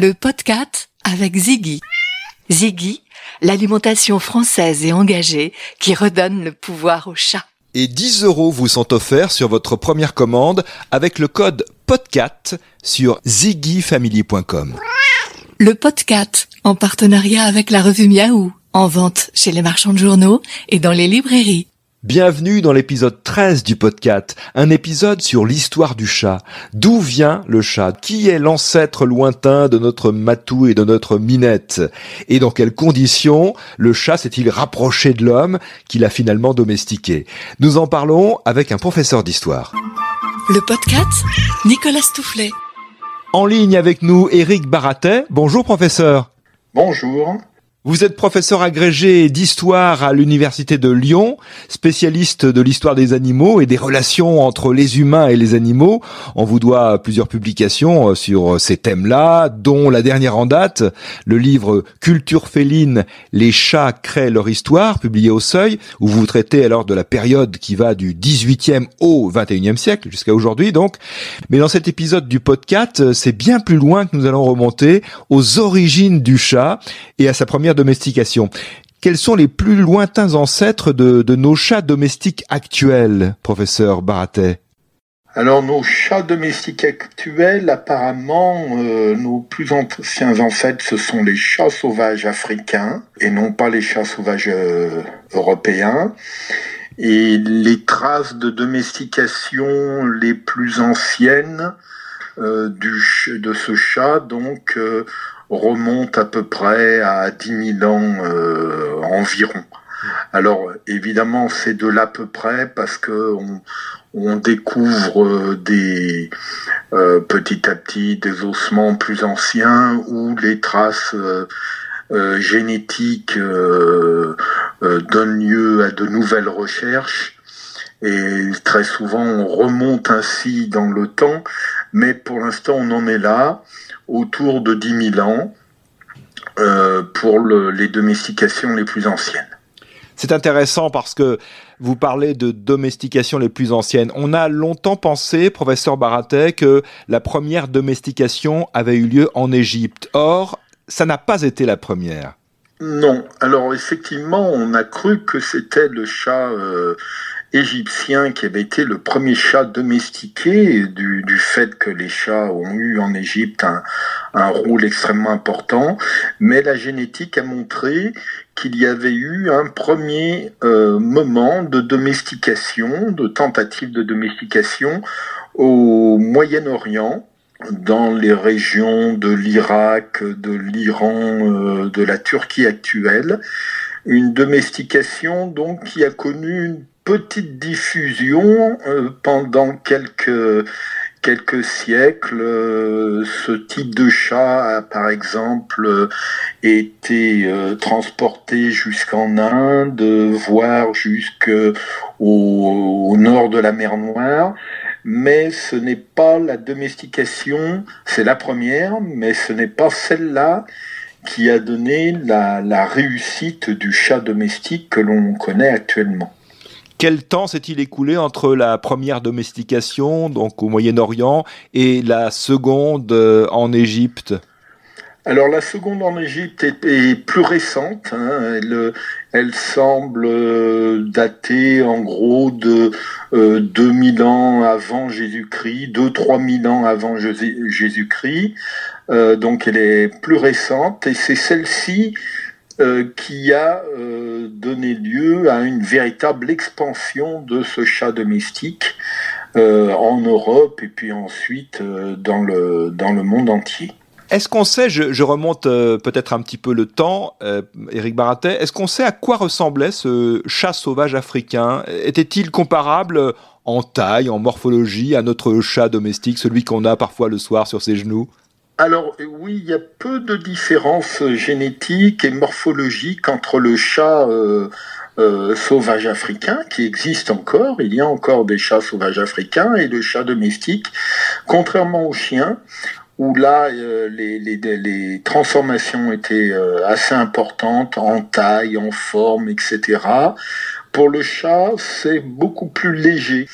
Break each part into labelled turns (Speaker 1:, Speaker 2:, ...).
Speaker 1: le podcast avec Ziggy. Ziggy, l'alimentation française et engagée qui redonne le pouvoir au chat.
Speaker 2: Et 10 euros vous sont offerts sur votre première commande avec le code PODCAT sur ziggyfamily.com.
Speaker 1: Le podcast en partenariat avec la revue Miaou, en vente chez les marchands de journaux et dans les librairies.
Speaker 2: Bienvenue dans l'épisode 13 du podcast, un épisode sur l'histoire du chat. D'où vient le chat? Qui est l'ancêtre lointain de notre matou et de notre minette? Et dans quelles conditions le chat s'est-il rapproché de l'homme qu'il a finalement domestiqué? Nous en parlons avec un professeur d'histoire.
Speaker 1: Le podcast, Nicolas Stoufflet.
Speaker 2: En ligne avec nous, Éric Baratet. Bonjour professeur.
Speaker 3: Bonjour.
Speaker 2: Vous êtes professeur agrégé d'histoire à l'université de Lyon, spécialiste de l'histoire des animaux et des relations entre les humains et les animaux. On vous doit plusieurs publications euh, sur ces thèmes-là, dont la dernière en date, le livre Culture féline, les chats créent leur histoire, publié au Seuil, où vous traitez alors de la période qui va du 18e au 21e siècle, jusqu'à aujourd'hui donc. Mais dans cet épisode du podcast, c'est bien plus loin que nous allons remonter aux origines du chat et à sa première domestication. Quels sont les plus lointains ancêtres de, nos chats domestiques actuels, professeur Baratet?
Speaker 3: Alors nos chats domestiques actuels, apparemment, euh, nos plus anciens ancêtres, ce sont les chats sauvages africains et non pas les chats sauvages euh, européens. Et les traces de domestication les plus anciennes euh, de ce chat, donc, remonte à peu près à 10 000 ans euh, environ. Alors évidemment c'est de là peu près parce que on, découvre euh, des euh, petit à petit des ossements plus anciens ou les traces génétiques donnent lieu à de nouvelles recherches et très souvent on remonte ainsi dans le temps, mais pour l'instant on en est là autour de 10 000 ans euh, pour les domestications les plus anciennes.
Speaker 2: C'est intéressant parce que vous parlez de domestication les plus anciennes. On a longtemps pensé, professeur Baratet, que la première domestication avait eu lieu en Égypte. Or, ça n'a pas été la première.
Speaker 3: Non. Alors effectivement, on a cru que c'était le chat euh, égyptien qui avait été le premier chat domestiqué du, fait que les chats ont eu en Égypte un, un, rôle extrêmement important, mais la génétique a montré qu'il y avait eu un premier euh, moment de domestication, de tentative de domestication au Moyen-Orient, dans les régions de l'Irak, de l'Iran, euh, de la Turquie actuelle, une domestication donc qui a connu une petite diffusion euh, pendant quelques siècles. Euh, ce type de chat a par exemple été euh, transporté jusqu'en Inde, voire jusqu'au au nord de la mer Noire. Mais ce n'est pas la domestication, c'est la première, mais ce n'est pas celle-là qui a donné la réussite du chat domestique que l'on connaît actuellement.
Speaker 2: Quel temps s'est-il écoulé entre la première domestication, donc au Moyen-Orient, et la seconde euh, en Égypte?
Speaker 3: Alors la seconde en Égypte est, plus récente, hein. elle, semble euh, dater en gros de 2000 euh, ans avant Jésus-Christ, 2-3 000 ans avant Jésus-Christ, donc elle est plus récente et c'est celle-ci euh, qui a euh, donné lieu à une véritable expansion de ce chat domestique euh, en Europe et puis ensuite dans, le, dans le monde entier.
Speaker 2: Est-ce qu'on sait, je, remonte peut-être un petit peu le temps, Éric Baratet, est-ce qu'on sait à quoi ressemblait ce chat sauvage africain? Était-il comparable en taille, en morphologie à notre chat domestique, celui qu'on a parfois le soir sur ses genoux?
Speaker 3: Alors oui, il y a peu de différences génétiques et morphologiques entre le chat euh, euh, sauvage africain, qui existe encore, il y a encore des chats sauvages africains, et le chat domestique, contrairement au chien, où là, euh, les, transformations étaient assez importantes en taille, en forme, etc. Pour le chat, c'est beaucoup plus léger.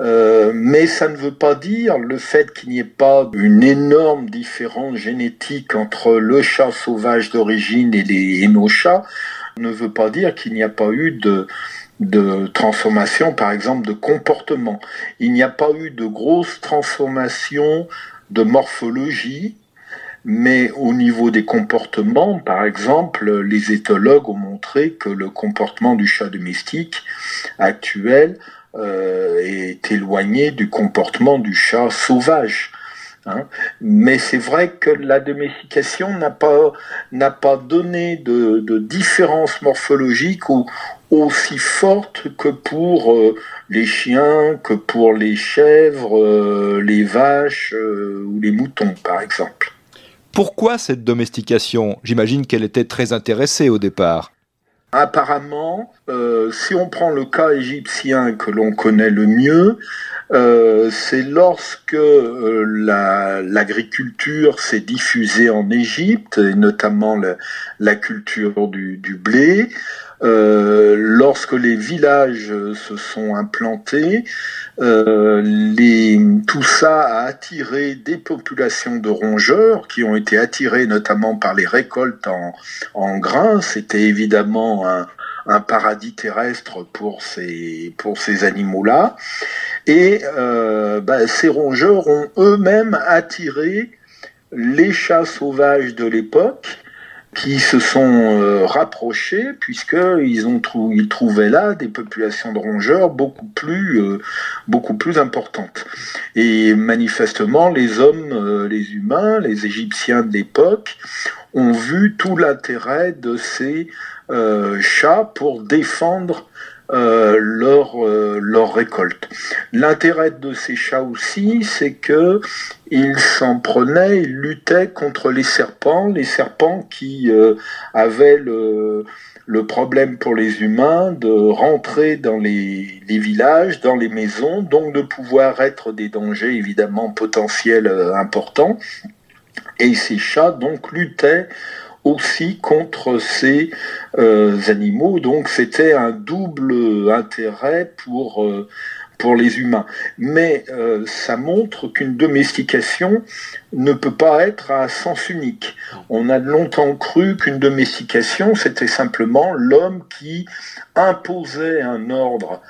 Speaker 3: Euh, mais ça ne veut pas dire le fait qu'il n'y ait pas une énorme différence génétique entre le chat sauvage d'origine et, et nos chats ne veut pas dire qu'il n'y a pas eu de, de transformation, par exemple, de comportement. Il n'y a pas eu de grosse transformation de morphologie, mais au niveau des comportements, par exemple, les éthologues ont montré que le comportement du chat domestique actuel euh, est éloigné du comportement du chat sauvage. Hein. Mais c'est vrai que la domestication n'a pas, n'a pas donné de, de différence morphologique aussi forte que pour euh, les chiens, que pour les chèvres, euh, les vaches ou les moutons, par exemple.
Speaker 2: Pourquoi cette domestication? J'imagine qu'elle était très intéressée au départ.
Speaker 3: Apparemment, si on prend le cas égyptien que l'on connaît le mieux, c'est lorsque l'agriculture s'est diffusée en Égypte, et notamment la, culture du, du blé, euh, lorsque les villages se sont implantés, euh, tout ça a attiré des populations de rongeurs qui ont été attirées notamment par les récoltes en, grains. C'était évidemment un, paradis terrestre pour ces, pour ces animaux-là. Et euh, bah, ces rongeurs ont eux-mêmes attiré les chats sauvages de l'époque qui se sont euh, rapprochés puisqu'ils ont ils trouvaient là des populations de rongeurs beaucoup plus euh, beaucoup plus importantes. Et manifestement les hommes euh, les humains les égyptiens de l'époque ont vu tout l'intérêt de ces chats pour défendre euh, leur, euh, leur récolte. L'intérêt de ces chats aussi, c'est que ils s'en prenaient, ils luttaient contre les serpents, les serpents qui euh, avaient le, problème pour les humains de rentrer dans les, villages, dans les maisons, donc de pouvoir être des dangers évidemment potentiels importants. Et ces chats donc luttaient aussi contre ces euh, animaux. Donc c'était un double intérêt pour, euh, pour les humains. Mais euh, ça montre qu'une domestication ne peut pas être à sens unique. On a longtemps cru qu'une domestication, c'était simplement l'homme qui imposait un ordre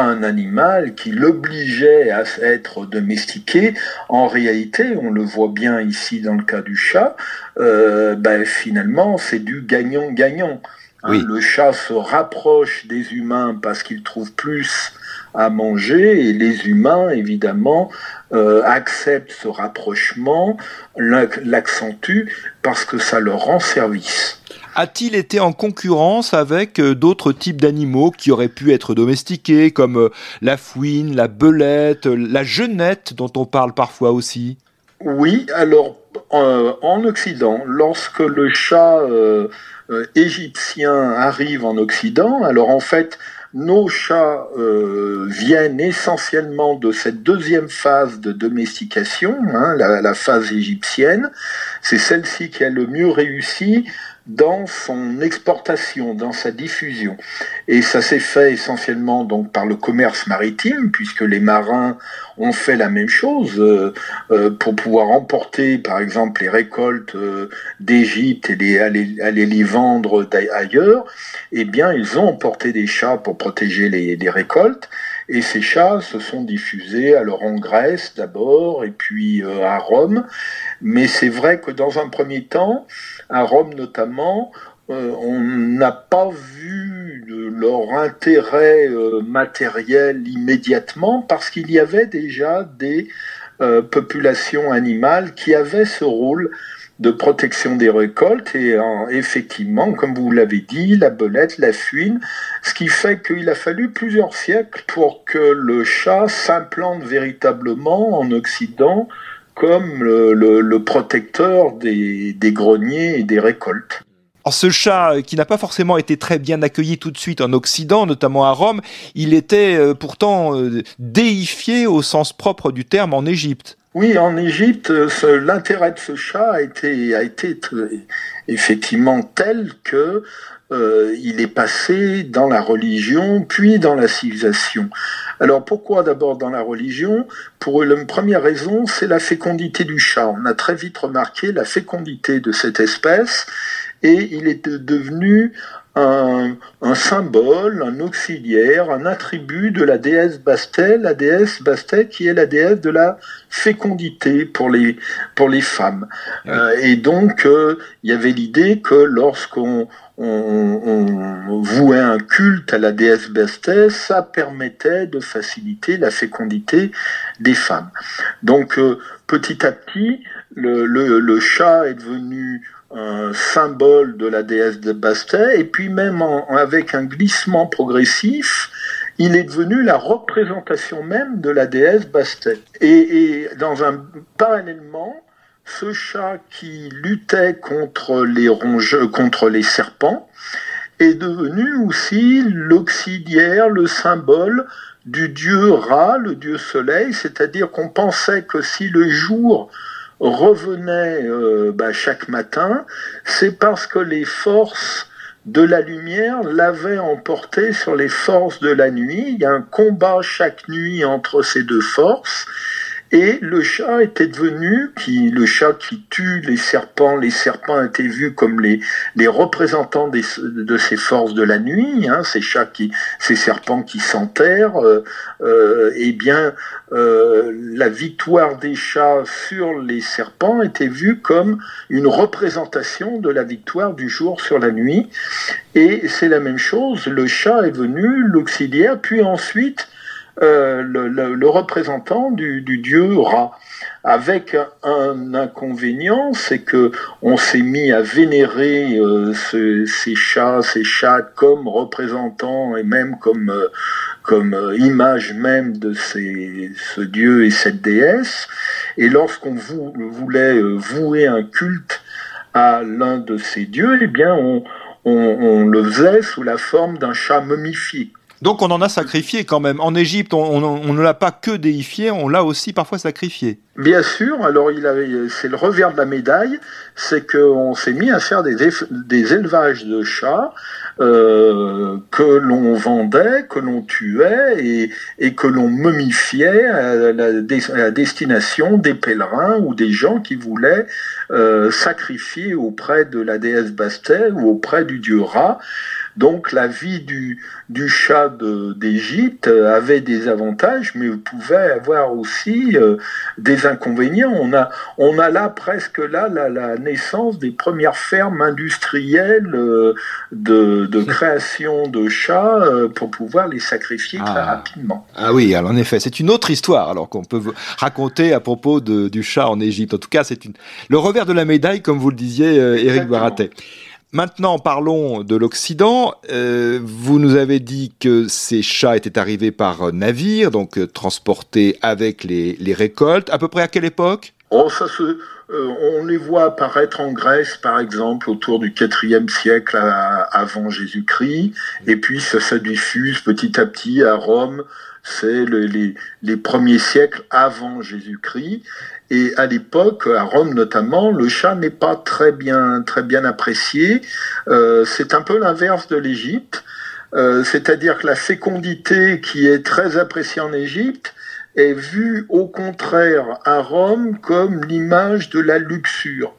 Speaker 3: un animal qui l'obligeait à être domestiqué, en réalité, on le voit bien ici dans le cas du chat, euh, ben, finalement c'est du gagnant-gagnant. Hein, le chat se rapproche des humains parce qu'il trouve plus à manger et les humains, évidemment, euh, acceptent ce rapprochement, l'accentuent parce que ça leur rend service
Speaker 2: a-t-il été en concurrence avec euh, d'autres types d'animaux qui auraient pu être domestiqués, comme euh, la fouine, la belette, euh, la genette dont on parle parfois aussi?
Speaker 3: Oui, alors en Occident, lorsque le chat égyptien arrive en Occident, alors en fait, nos chats viennent essentiellement de cette deuxième phase de domestication, hein, la, la, phase égyptienne. C'est celle-ci qui a le mieux réussi dans son exportation, dans sa diffusion. Et ça s'est fait essentiellement donc par le commerce maritime, puisque les marins ont fait la même chose euh, euh, pour pouvoir emporter, par exemple, les récoltes euh, d'Égypte et aller, les vendre ailleurs. Eh bien, ils ont emporté des chats pour protéger les récoltes. Et ces chats se sont diffusés alors en Grèce d'abord et puis à Rome. Mais c'est vrai que dans un premier temps, à Rome notamment, euh, on n'a pas vu leur intérêt euh, matériel immédiatement parce qu'il y avait déjà des euh, populations animales qui avaient ce rôle de protection des récoltes et effectivement, comme vous l'avez dit, la belette, la fuine, ce qui fait qu'il a fallu plusieurs siècles pour que le chat s'implante véritablement en Occident comme le, protecteur des, greniers et des récoltes.
Speaker 2: ce chat, euh, qui n'a pas forcément été très bien accueilli tout de suite en Occident, notamment à Rome, il était euh, pourtant euh, déifié au sens propre du terme en Égypte.
Speaker 3: Oui, en Égypte, l'intérêt de ce chat a été, a été effectivement tel que euh, il est passé dans la religion, puis dans la civilisation. Alors pourquoi d'abord dans la religion? Pour une première raison, c'est la fécondité du chat. On a très vite remarqué la fécondité de cette espèce et il est devenu un, symbole, un auxiliaire, un attribut de la déesse Bastet, la déesse Bastet qui est la déesse de la fécondité pour les, pour les femmes. Euh, et donc, euh, il y avait l'idée que lorsqu'on on, vouait un culte à la déesse Bastet, ça permettait de faciliter la fécondité des femmes. Donc, euh, petit à petit, le, le chat est devenu un symbole de la déesse de Bastet, et puis même avec un glissement progressif, il est devenu la représentation même de la déesse Bastet. Et, dans un parallèlement, ce chat qui luttait contre les rongeurs, contre les serpents, est devenu aussi l'auxiliaire, le symbole du dieu Ra, le dieu soleil, c'est-à-dire qu'on pensait que si le jour revenait euh, bah, chaque matin, c'est parce que les forces de la lumière l'avaient emporté sur les forces de la nuit. Il y a un combat chaque nuit entre ces deux forces. Et le chat était devenu, qui, le chat qui tue les serpents, les serpents étaient vus comme les, représentants de ces forces de la nuit, hein, ces chats qui, ces serpents qui s'enterrent. Euh, euh, eh bien, euh, la victoire des chats sur les serpents était vue comme une représentation de la victoire du jour sur la nuit. Et c'est la même chose, le chat est venu, l'auxiliaire, puis ensuite euh, le, représentant du, dieu Ra, avec un inconvénient, c'est que on s'est mis à vénérer euh, ces chats, ces chats comme représentants et même comme euh, image même de ces, ce dieu et cette déesse. Et lorsqu'on voulait vouer un culte à l'un de ces dieux, eh bien on, on le faisait sous la forme d'un chat momifié.
Speaker 2: Donc on en a sacrifié quand même. En Égypte, on, ne l'a pas que déifié, on l'a aussi parfois sacrifié.
Speaker 3: Bien sûr, alors c'est le revers de la médaille, c'est qu'on s'est mis à faire des, élevages de chats euh, que l'on vendait, que l'on tuait et, que l'on momifiait à la, destination des pèlerins ou des gens qui voulaient euh, sacrifier auprès de la déesse Bastet ou auprès du dieu Ra. Donc la vie du, du chat d'Égypte avait des avantages, mais pouvait avoir aussi euh, des inconvénients. On a, on a là presque là la, naissance des premières fermes industrielles euh, de, de, création de chats euh, pour pouvoir les sacrifier très ah. rapidement.
Speaker 2: Ah oui, alors en effet, c'est une autre histoire alors qu'on peut raconter à propos de, du chat en Égypte. En tout cas, c'est une... le revers de la médaille, comme vous le disiez, Éric Baratet. Maintenant, parlons de l'Occident. Euh, vous nous avez dit que ces chats étaient arrivés par navire, donc euh, transportés avec les, récoltes. À peu près à quelle époque?
Speaker 3: Oh, ça euh, On les voit apparaître en Grèce, par exemple, autour du IVe siècle avant Jésus-Christ. Et puis, ça se diffuse petit à petit à Rome. C'est les, premiers siècles avant Jésus-Christ. Et à l'époque, à Rome notamment, le chat n'est pas très bien, très bien apprécié. Euh, c'est un peu l'inverse de l'Égypte. Euh, c'est-à-dire que la fécondité qui est très appréciée en Égypte est vue au contraire à Rome comme l'image de la luxure.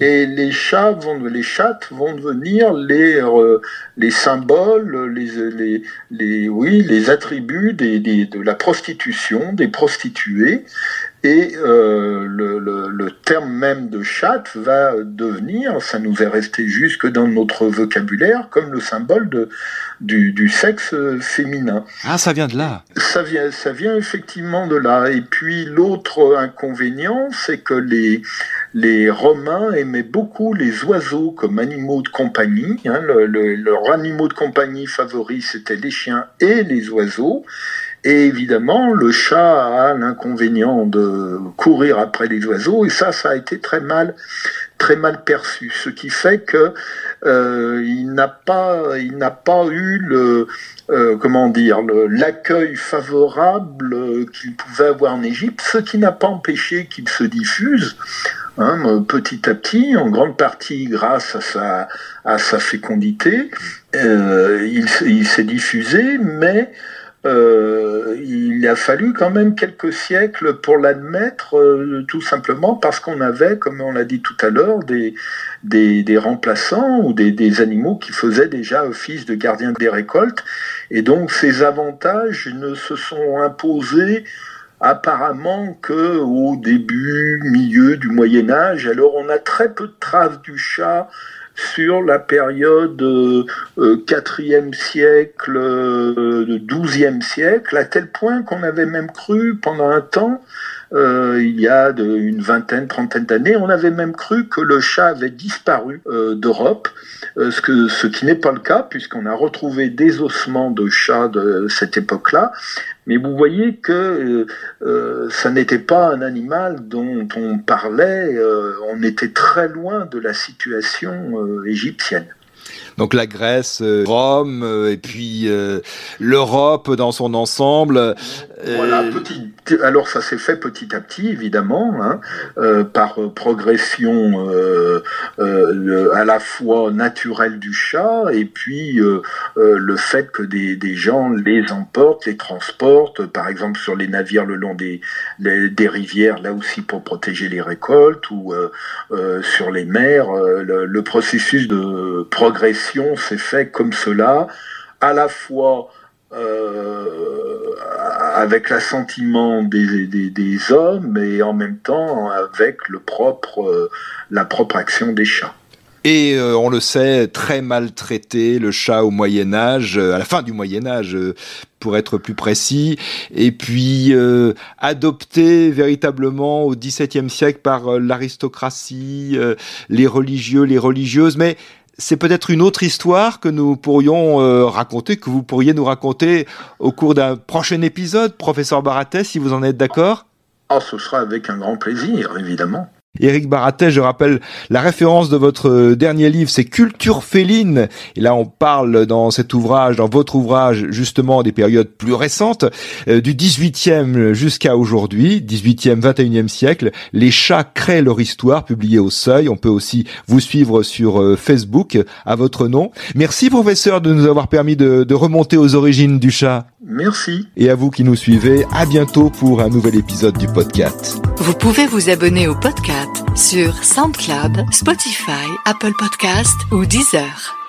Speaker 3: Et les chats vont, les chattes vont devenir les, euh, les symboles, les, oui, les attributs de la prostitution, des prostituées. Et euh, le, le, terme même de chatte va devenir, ça nous est resté jusque dans notre vocabulaire, comme le symbole de, du, du, sexe féminin.
Speaker 2: Ah, ça vient de là.
Speaker 3: Ça vient, ça vient effectivement de là. Et puis l'autre inconvénient, c'est que les, les Romains aimaient beaucoup les oiseaux comme animaux de compagnie. Hein. Le, le, leur animaux de compagnie favori, c'était les chiens et les oiseaux. Et évidemment, le chat a l'inconvénient de courir après les oiseaux, et ça, ça a été très mal, très mal perçu. Ce qui fait que euh, il n'a pas, il n'a pas eu le, euh, comment dire, l'accueil favorable qu'il pouvait avoir en Égypte, ce qui n'a pas empêché qu'il se diffuse. Hein, petit à petit, en grande partie grâce à sa, à sa fécondité, euh, il, il s'est diffusé, mais euh, il a fallu quand même quelques siècles pour l'admettre, euh, tout simplement parce qu'on avait, comme on l'a dit tout à l'heure, des, remplaçants ou des, des, animaux qui faisaient déjà office de gardiens des récoltes. Et donc ces avantages ne se sont imposés apparemment que au début, milieu du Moyen Âge. Alors on a très peu de traces du chat sur la période euh, 4e euh, siècle, euh, 12e siècle, à tel point qu'on avait même cru pendant un temps, euh, il y a une vingtaine, trentaine d'années, on avait même cru que le chat avait disparu euh, d'Europe, ce, que, ce qui n'est pas le cas, puisqu'on a retrouvé des ossements de chats de cette époque-là, mais vous voyez que euh, euh, ça n'était pas un animal dont on parlait, euh, on était très loin de la situation égyptienne.
Speaker 2: Donc la Grèce, Rome, et puis l'Europe dans son ensemble.
Speaker 3: Voilà, petit, alors ça s'est fait petit à petit, évidemment, hein, euh, par progression euh, euh, à la fois naturelle du chat et puis le fait que des, des, gens les emportent, les transportent, par exemple sur les navires le long des, des rivières, là aussi pour protéger les récoltes, ou sur les mers. Le, le processus de progression s'est fait comme cela, à la fois euh, avec l'assentiment des, des, hommes et en même temps avec euh, la propre action des chats.
Speaker 2: Et euh, on le sait, très maltraité, le chat au Moyen Âge, à la fin du Moyen Âge, pour être plus précis, et puis adopté véritablement au XVIIe siècle par l'aristocratie, les religieux, les religieuses, mais c'est peut-être une autre histoire que nous pourrions euh, raconter, que vous pourriez nous raconter au cours d'un prochain épisode, professeur Baratet, si vous en êtes d'accord?
Speaker 3: Ah, ce sera avec un grand plaisir, évidemment.
Speaker 2: Éric Baratet, je rappelle la référence de votre euh, dernier livre, c'est Culture féline. Et là, on parle dans cet ouvrage, dans votre ouvrage, justement des périodes plus récentes, euh, du 18e jusqu'à aujourd'hui, 18e, 21e siècle. Les chats créent leur histoire, publié au Seuil. On peut aussi vous suivre sur euh, Facebook à votre nom. Merci, professeur, de nous avoir permis de, de remonter aux origines du chat.
Speaker 3: Merci.
Speaker 2: Et à vous qui nous suivez, à bientôt pour un nouvel épisode du podcast.
Speaker 1: Vous pouvez vous abonner au podcast sur SoundCloud, Spotify, Apple Podcast ou Deezer.